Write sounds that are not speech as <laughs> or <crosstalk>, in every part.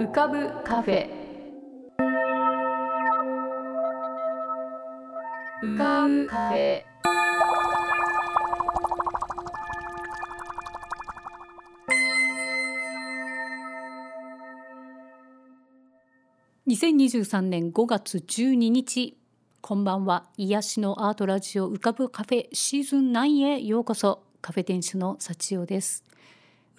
浮かぶカフェ。浮かぶカフェ。2023年5月12日こんばんは。癒しのアートラジオ浮かぶカフェシーズン9へようこそ。カフェ店主の幸代です。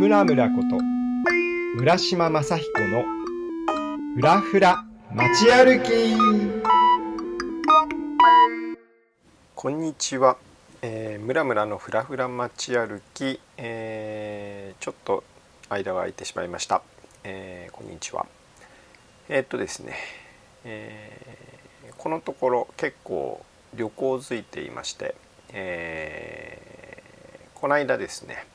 村村こと村島正彦のふらふら街歩き。こんにちは、えー、村村のふらふら街歩き、えー、ちょっと間が空いてしまいました、えー、こんにちは。えー、っとですね、えー、このところ結構旅行づいていまして、えー、この間ですね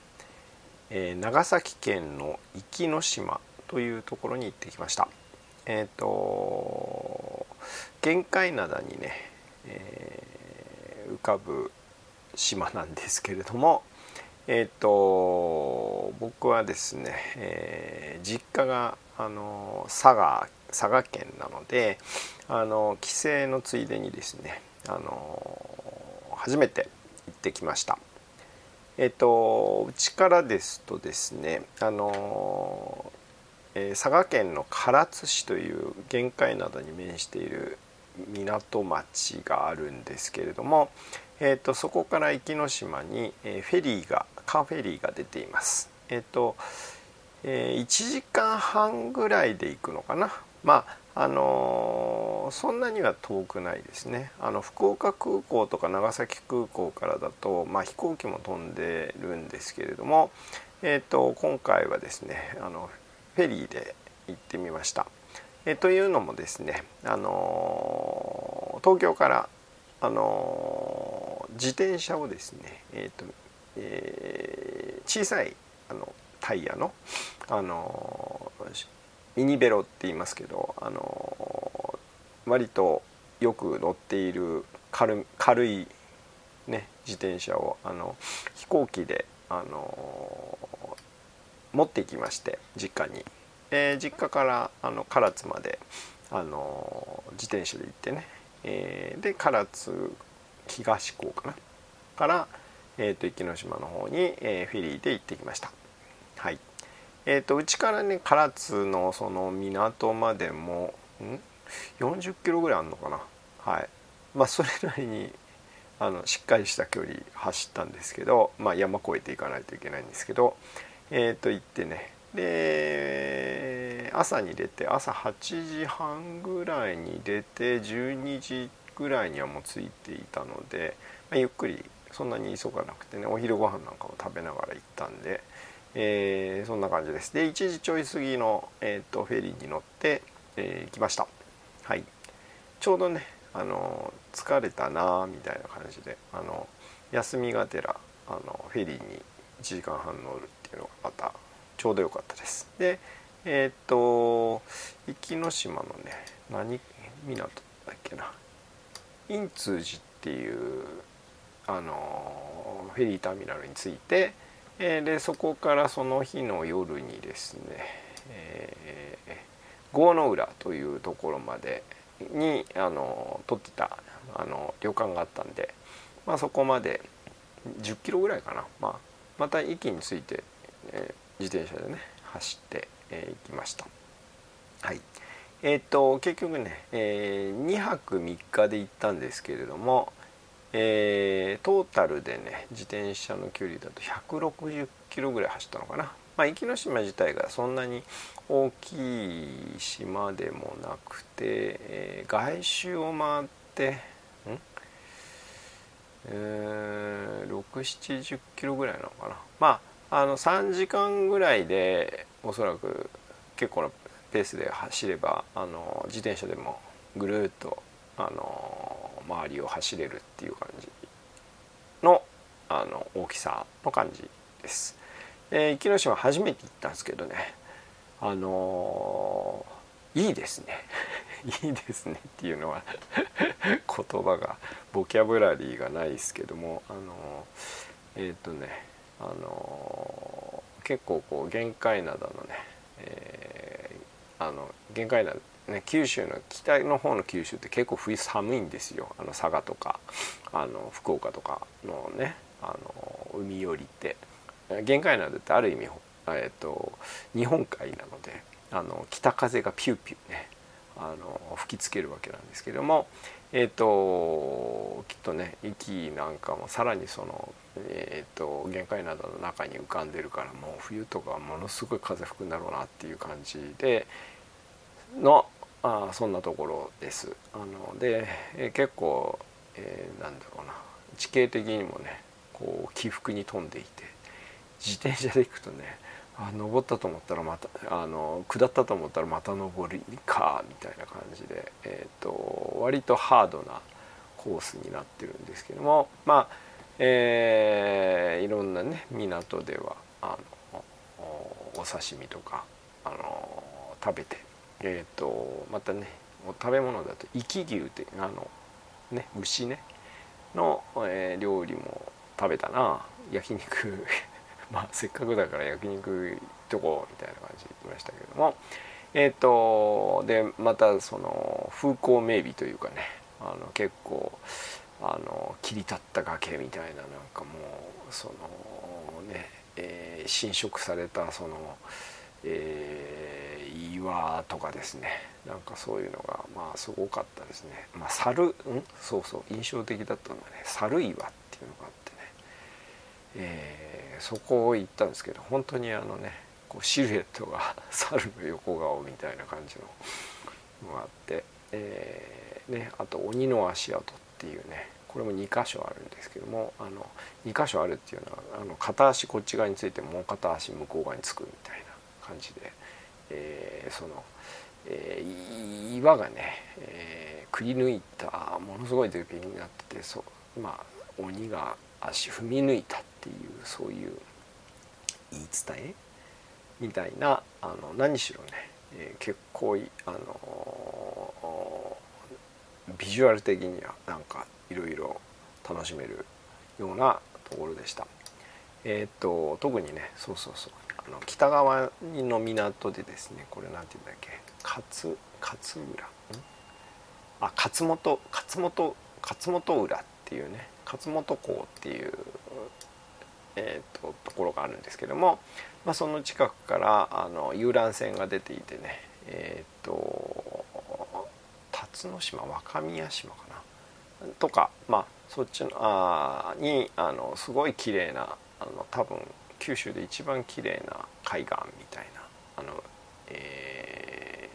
えー、長崎県の壱岐島というところに行ってきました。えっ、ー、と玄界灘にね、えー、浮かぶ島なんですけれども、えっ、と僕はですね、え実家があの佐賀佐賀県なのであの帰省のついでにですねあの初めて行ってきました。えっとうちからですとですねあの、えー、佐賀県の唐津市という玄界灘に面している港町があるんですけれども、えーと、そこから壱岐島に、えー、フェリーがカーフェリーが出ています。えっ、ー、と、えー、1時間半ぐらいで行くのかな。まああのそんなには遠くないですねあの福岡空港とか長崎空港からだと、まあ、飛行機も飛んでるんですけれども、えーと、今回はですねあのフェリーで行ってみました。えー、というのもですね、あの東京から、あの自転車をですね、えーとえー、小さいあのタイヤの、あのミニベロって言いますけどあの割とよく乗っている軽軽い、ね、自転車をあの飛行機であの持っていきまして実家に、えー、実家からあの唐津まであの自転車で行ってね、えー、で唐津東港かな？から、えーと、と壱岐島の方に、えー、フェリーで行ってきました。はいえーと、うちからね唐津のその港までもん？40キロぐらいあるのかな？はい。まあそれなりにあのしっかりした距離走ったんですけど、まあ、山越えていかないといけないんですけどえっ、ー、と行ってね。で朝に出て朝8時半ぐらいに出て12時ぐらいにはもう着いていたので、まあ、ゆっくりそんなに急がなくてねお昼ご飯なんかを食べながら行ったんで。えー、そんな感じです。で1時ちょい過ぎの、えーと、フェリーに乗って、えー、来ました。はい。ちょうどねあの疲れたなみたいな感じであの休みがてらあのフェリーに1時間半乗るっていうのがまたちょうど良かったです。でえっ、ー、と壱岐島のね何港だっけな。印通寺っていうあのフェリーターミナルに着いてえー、でそこからその日の夜にですね、えー、郷の浦というところまでにあの撮ってたあの旅館があったんで、まあ、そこまで10キロぐらいかな、まあ、また駅に着いて、えー、自転車でね走って、えー、行きました。はいえーと、結局ね、えー、2泊3日で行ったんですけれども、えー、トータルでね自転車の距離だと160キロぐらい走ったのかな。まあ、壱岐島自体がそんなに大きい島でもなくて、えー、外周を回ってうん、えー、170キロぐらいなのかなまああの3時間ぐらいでおそらく結構なペースで走ればあの自転車でもぐるっとあの周りを走れるっていう感じのあの大きさの感じです。えー、壱岐島初めて行ったんですけどねあのー、いいですね <laughs> いいですねっていうのは <laughs> 言葉がボキャブラリーがないですけどもあのー、えっ、とねあの結構こう限界灘のね、えあの限界灘ね、九州の北の方の九州って結構冬寒いんですよ。あの佐賀とかあの福岡とかのねあの海寄りって。限界灘ってある意味、えーと、日本海なのであの北風がピューピューねあの吹きつけるわけなんですけどもえ、ー、ときっとね息なんかもさらにその、えーと、限界灘の中に浮かんでるからもう冬とかものすごい風吹くんだろうなっていう感じでのあそんなところです。あので、え結構、えー、なんだろうな地形的にもねこう起伏に富んでいて自転車で行くとねあ登ったと思ったらまたあの下ったと思ったらまた登りかみたいな感じで、えーと、割とハードなコースになってるんですけどもまあ、えー、いろんなね港ではあのお刺身とかあの食べて、えーと、またね食べ物だと生き牛ってあのね牛ねの、えー、料理も食べたな。焼肉。<laughs> まあせっかくだから焼肉行っとこみたいな感じで行きましたけども。えっ、ー、とでまたその風光明媚というかねあの結構あの切り立った崖みたいななんかもうそのね、えー、侵食されたその、えー、岩とかですね。なんかそういうのがまあすごかったですね。まあ猿ん？そうそう。印象的だったのはね猿岩っていうのがあってね、えーそこを行ったんですけど本当にあのねこうシルエットが <laughs> 猿の横顔みたいな感じののがあって、えー、ね、あと鬼の足跡っていうねこれも2箇所あるんですけどもあの2箇所あるっていうのはあの片足こっち側についてもう片足向こう側につくみたいな感じで、えー、その、えー、岩がね、えくり抜いたものすごい絶品になっててそまあ鬼が足踏み抜いたっていうそういう言い伝えみたいなあの何しろね、えー、結構あのビジュアル的にはなんかいろいろ楽しめるようなところでした。えっ、と特にねそうそうそうの北側の港でですねこれなんて言うんだっけ？勝勝浦？あ勝本勝本勝本浦っていうね勝本港っていう、えーと、ところがあるんですけども、まあ、その近くからあの遊覧船が出ていてねえっ、ー、と辰野島若宮島かな？とかまあそっちのあにあのすごい綺麗なあの多分九州で一番綺麗な海岸みたいなあの、え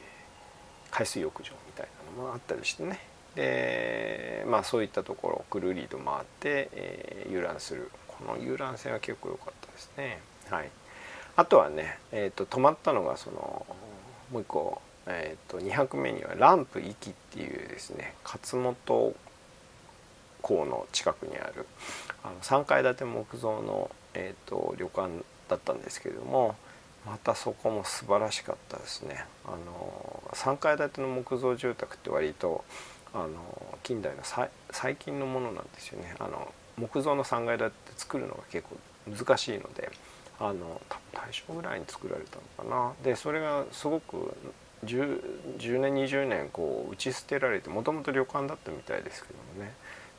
ー、海水浴場みたいなのもあったりしてね。でまあそういったところをくるりと回って、えー、遊覧する。この遊覧船は結構良かったですね。はい。あとはね、えーと、泊まったのがそのもう一個、えーと、2泊目にはランプ壱岐っていうですね勝本港の近くにあるあの3階建て木造の、えーと旅館だったんですけれどもまたそこも素晴らしかったですね。あの3階建ての木造住宅って割とあの近代の最近のものなんですよね。あの木造の3階建て作るのが結構難しいのであの大正ぐらいに作られたのかな。でそれがすごく 10, 10年20年こう打ち捨てられてもともと旅館だったみたいですけどもね。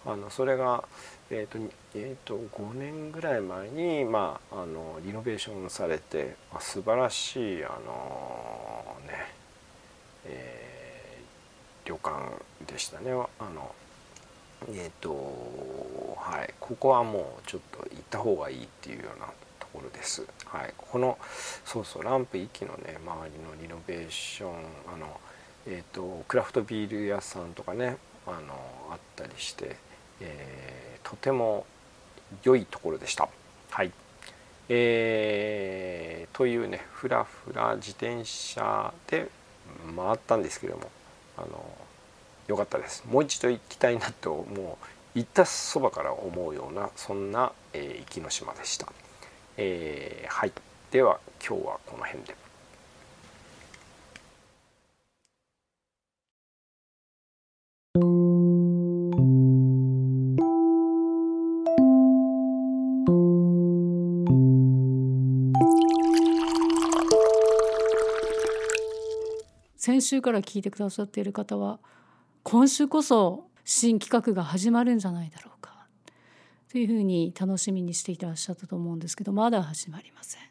あのそれが、えーとえーと、5年ぐらい前に、まあ、あのリノベーションされて、まあ、素晴らしいあのね、えー旅館でしたねあのえっ、ー、とはいここはもうちょっと行った方がいいっていうようなところです。はい、このそうそうランプ駅のね周りのリノベーションあのえっ、ー、とクラフトビール屋さんとかねあのあったりして、えー、とても良いところでした。はいえー、というねふらふら自転車で回ったんですけどもあの良かったですもう一度行きたいなともう行ったそばから思うようなそんな、えー、壱岐島でした、えー、はいでは今日はこの辺で。先週から聞いてくださっている方は今週こそ新企画が始まるんじゃないだろうかというふうに楽しみにしていらっしゃったと思うんですけどまだ始まりません。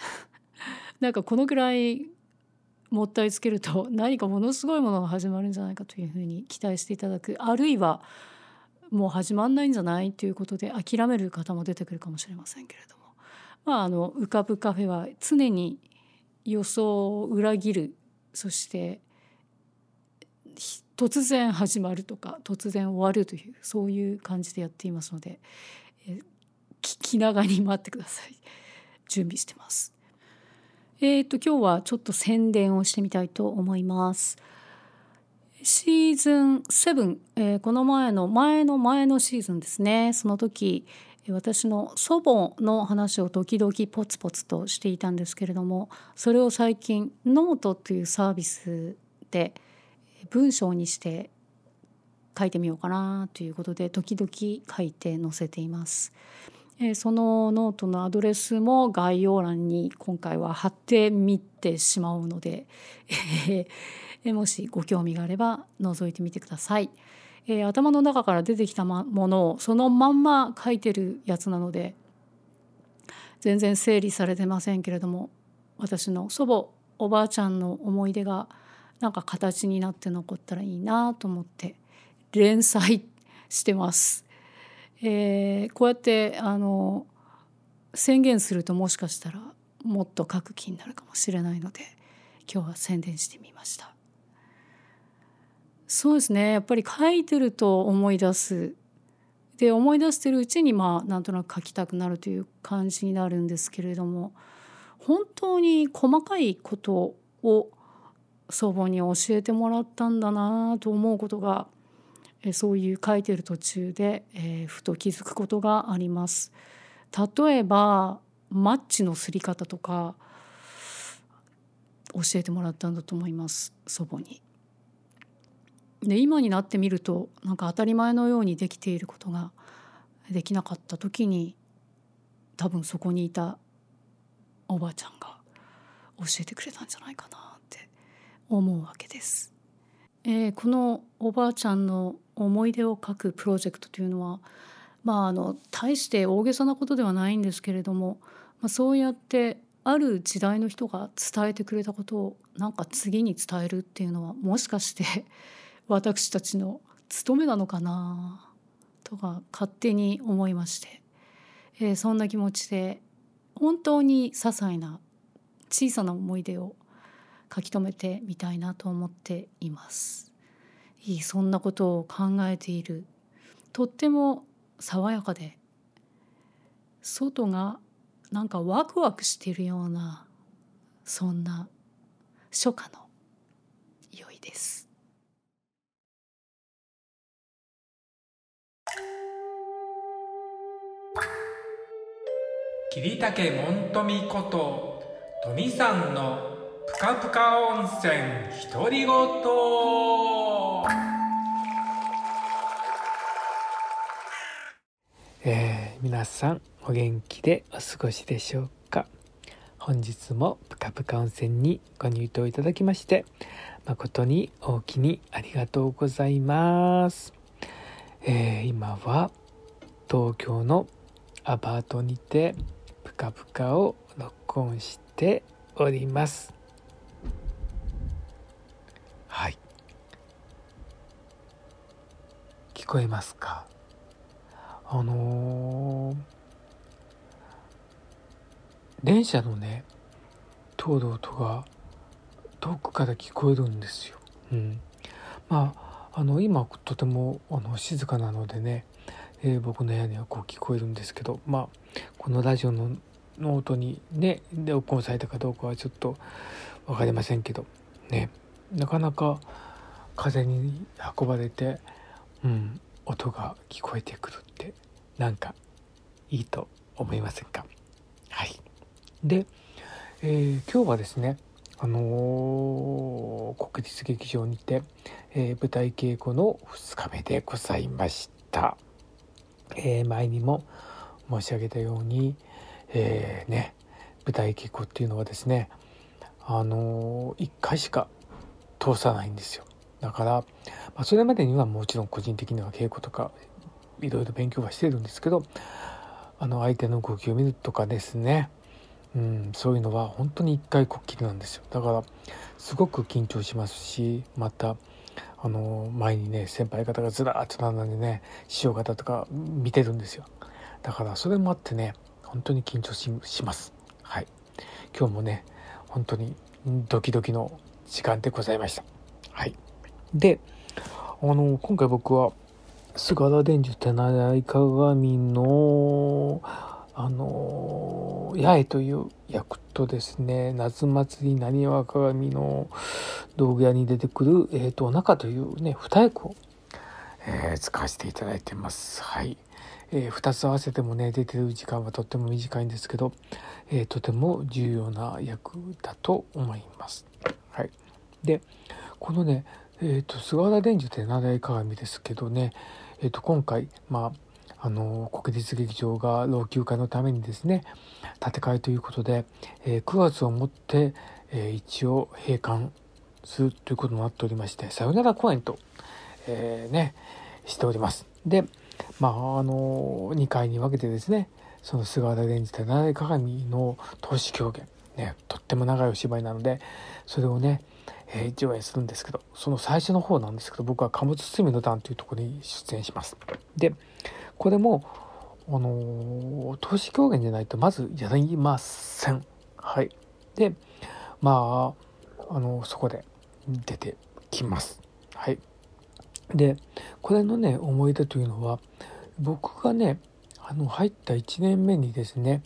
<laughs> なんかこのぐらいもったいつけると何かものすごいものが始まるんじゃないかというふうに期待していただくあるいはもう始まんないんじゃないということで諦める方も出てくるかもしれませんけれどもまああの浮かぶカフェは常に予想を裏切るそして突然始まるとか突然終わるというそういう感じでやっていますので、え聞きながらに待ってください。<laughs> 準備してます。えっ、ー、と今日はちょっと宣伝をしてみたいと思います。シーズン7、えー、この前の前の前のシーズンですね。その時私の祖母の話を時々ポツポツとしていたんですけれどもそれを最近ノートというサービスで文章にして書いてみようかなということで時々書いて載せています。そのノートのアドレスも概要欄に今回は貼ってみてしまうのでもしご興味があれば覗いてみてください。えー、頭の中から出てきたものをそのまんま書いてるやつなので全然整理されてませんけれども私の祖母おばあちゃんの思い出がなんか形になって残ったらいいなと思って連載してます。えー、こうやってあの宣言するともしかしたらもっと書く気になるかもしれないので今日は宣伝してみました。そうですねやっぱり書いてると思い出すで思い出してるうちにまあなんとなく書きたくなるという感じになるんですけれども本当に細かいことを祖母に教えてもらったんだなと思うことがそういう書いてる途中で、えー、ふと気づくことがあります。例えばマッチのすり方とか教えてもらったんだと思います祖母に。で今になってみるとなんか当たり前のようにできていることができなかった時に多分そこにいたおばあちゃんが教えてくれたんじゃないかなって思うわけです。えー、このおばあちゃんの思い出を書くプロジェクトというのはまああの大して大げさなことではないんですけれども、まあ、そうやってある時代の人が伝えてくれたことをなんか次に伝えるっていうのはもしかして私たちの務めなのかなとか勝手に思いまして、えー、そんな気持ちで本当に些細な小さな思い出を書き留めてみたいなと思っています。いいそんなことを考えているとっても爽やかで外がなんかワクワクしているようなそんな初夏の良いです。桐竹門富こと富さんのぷかぷか温泉独り言。えー、皆さんお元気でお過ごしでしょうか？本日もぷかぷか温泉にご入湯いただきまして誠に大きにありがとうございます、えー、今は東京のアパートにてぷかぷかを録音しております。はい。聞こえますか？あのー、電車のね通る音が遠くから聞こえるんですよ。うん、まああの今とてもあの静かなのでねえー、僕の部屋にはこう聞こえるんですけどまあこのラジオのの音にね録音されたかどうかはちょっと分かりませんけどねなかなか風に運ばれて、うん、音が聞こえてくるってなんかいいと思いませんか？はい。で、えー、今日はですねあのー、国立劇場にて、えー、舞台稽古の2日目でございました、え前にも申し上げたように、えね舞台稽古っていうのはですねあの1回しか通さないんですよ。だから、まあ、それまでにはもちろん個人的には稽古とかいろいろ勉強はしてるんですけどあの相手の動きを見るとかですね、うん、そういうのは本当に一回こっきりなんですよ。だからすごく緊張しますしまたあの前にね先輩方がずらーっと並んでね師匠方とか見てるんですよ。だからそれもあってね本当に緊張します。はい今日もね本当にドキドキの時間でございました。はい。であの今回僕は菅原伝授手習い鏡のあの八重という役とですね夏祭りなにわ鏡の道具屋に出てくる、えーと、中というね二役を、えー、使わせていただいてます。はい。えー、2つ合わせてもね出てる時間はとっても短いんですけど、えー、とても重要な役だと思います。はい、でこのね、えーと、菅原伝授って七重鏡ですけどね、えー、と今回、まあ、あの国立劇場が老朽化のためにですね建て替えということで、えー、9月をもって、えー、一応閉館するということになっておりましてさよなら公演と、えー、ねしております。でまああの2回に分けてですねその菅原伝じた七重鏡の投資狂言ねとっても長いお芝居なのでそれをね、えー、上演するんですけどその最初の方なんですけど僕は貨物包みの段というところに出演します。でこれもあの投資狂言じゃないとまずやりません。はい。でまああのそこで出てきます。はい。でこれのね思い出というのは僕がねあの入った1年目にですね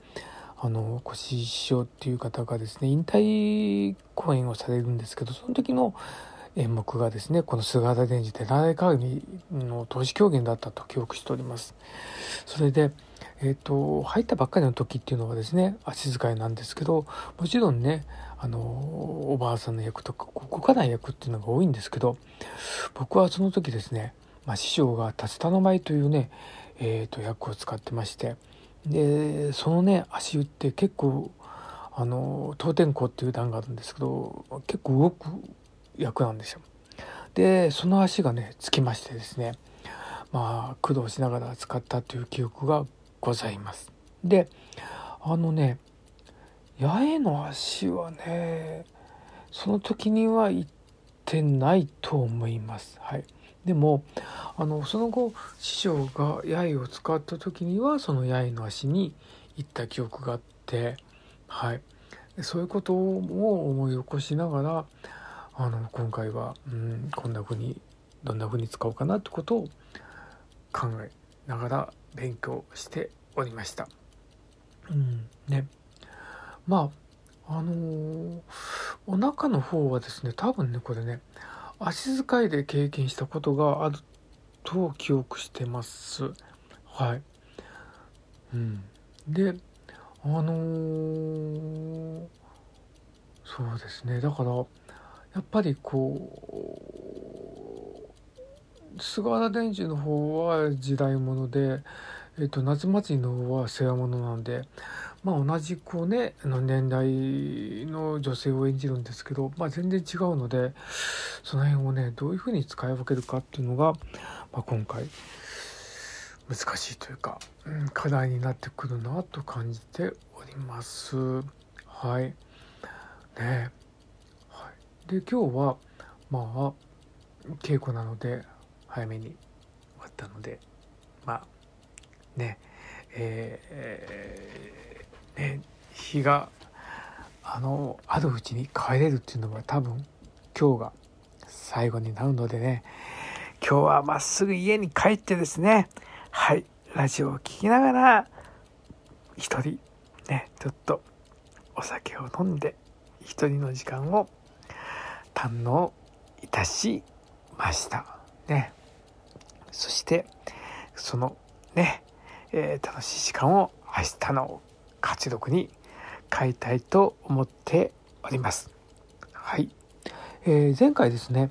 あの越師匠っていう方がですね引退公演をされるんですけどその時の演目がですねこの菅原伝授で七重鏡の投資狂言だったと記憶しております。それでえーと、入ったばっかりの時っていうのはですね足遣いなんですけどもちろんねあのおばあさんの役とか動かない役っていうのが多いんですけど僕はその時ですね、まあ、師匠が竜田の舞というね、えーと、役を使ってましてでそのね足湯って結構あの東天校っていう段があるんですけど結構動く役なんですよ。でその足がねつきましてですねまあ苦労しながら使ったという記憶がございます。であのね八重の足はねその時には行ってないと思います。はい、でもあのその後師匠が八重を使った時にはその八重の足に行った記憶があって、はい、そういうことを思い起こしながらあの今回は、うん、こんな風にどんな風に使おうかなってことを考えながら勉強しておりました。うんね、まああのー、お腹の方はですね多分ねこれね足遣いで経験したことがあると記憶してます。はい。うん、であのー、そうですねだからやっぱりこう菅原伝授の方は時代物でえっと、夏祭りの方は世話物なんで、まあ、同じこうね年代の女性を演じるんですけど、まあ、全然違うのでその辺をねどういうふうに使い分けるかっていうのが、まあ、今回難しいというか、うん、課題になってくるなと感じております。はいね、で今日はまあ稽古なので早めに終わったのでまあねえー、ね日があのあるうちに帰れるっていうのは多分今日が最後になるのでね今日はまっすぐ家に帰ってですねはいラジオを聴きながら一人ねちょっとお酒を飲んで一人の時間を堪能いたしました。ね。そしてそのね、えー、楽しい時間を明日の活力に変えたいと思っております。はい、えー、前回ですね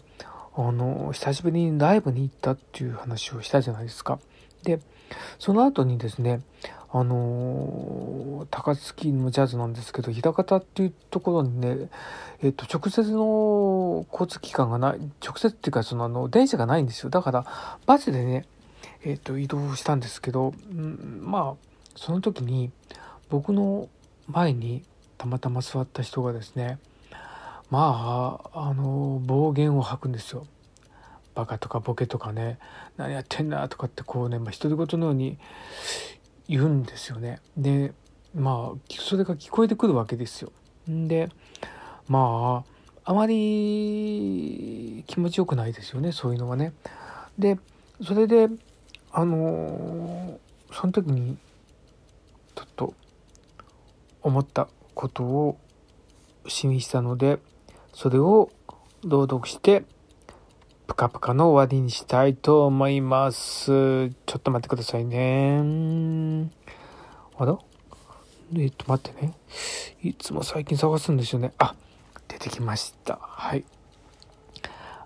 あの久しぶりにライブに行ったっていう話をしたじゃないですか。でその後にですねあの高槻のジャズなんですけど枚方っていうところにね、えっと、直接の交通機関がない直接っていうかそのあの電車がないんですよだからバスでね、えっと、移動したんですけど、うん、まあその時に僕の前にたまたま座った人がですねまああの暴言を吐くんですよ。バカとかボケとかね何やってんだとかってこうね、まあ、独り言のように言うんですよね。でまあそれが聞こえてくるわけですよ。でまああまり気持ちよくないですよねそういうのはね。でそれであのその時にちょっと思ったことを示したのでそれを朗読してぷかぷかの終わりにしたいと思います。ちょっと待ってくださいね。あら？えっと待ってね。いつも最近探すんですよね。あ、出てきました。はい。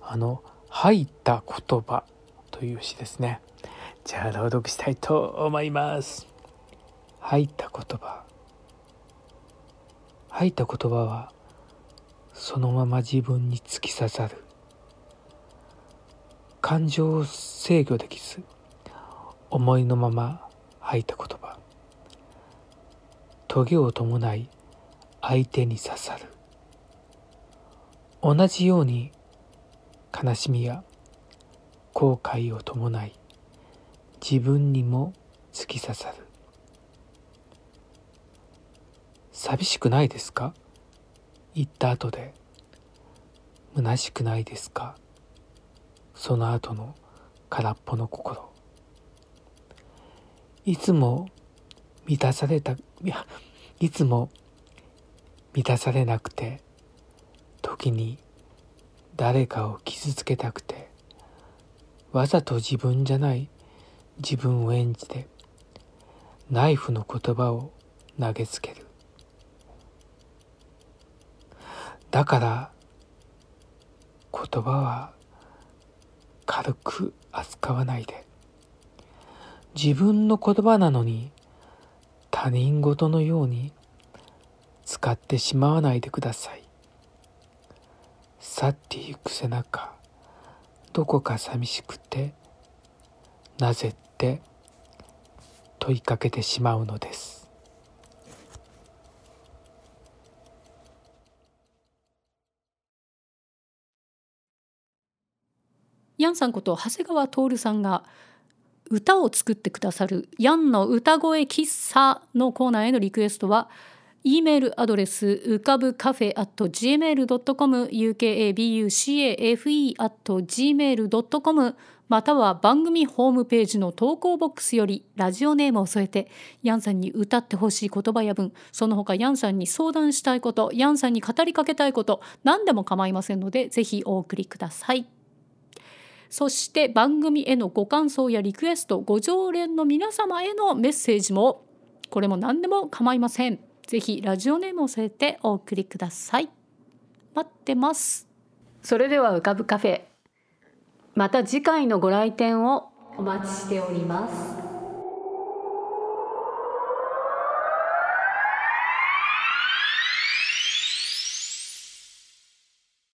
あの、吐いた言葉という詩ですね。じゃあ朗読したいと思います。吐いた言葉。吐いた言葉はそのまま自分に突き刺さる。感情を制御できず思いのまま吐いた言葉。棘を伴い相手に刺さる。同じように悲しみや後悔を伴い自分にも突き刺さる。寂しくないですか？言った後で。虚しくないですか？その後の空っぽの心。いつも満たされたいやいつも満たされなくて時に誰かを傷つけたくてわざと自分じゃない自分を演じてナイフの言葉を投げつける。だから言葉は軽く扱わないで。自分の言葉なのに他人事のように使ってしまわないでください。去ってゆく背中どこか寂しくてなぜって問いかけてしまうのですヤさんこと長谷川徹さんが歌を作ってくださるヤンの歌声喫茶のコーナーへのリクエストは e メールアドレス浮かぶカフェ at gmail.com ukabucafe at gmail.com または番組ホームページの投稿ボックスよりラジオネームを添えてヤンさんに歌ってほしい言葉や文その他ヤンさんに相談したいことヤンさんに語りかけたいこと何でも構いませんのでぜひお送りください。そして番組へのご感想やリクエストご常連の皆様へのメッセージもこれも何でも構いません。ぜひラジオネームを添えてお送りください。待ってます。それでは浮かぶカフェまた次回のご来店をお待ちしております。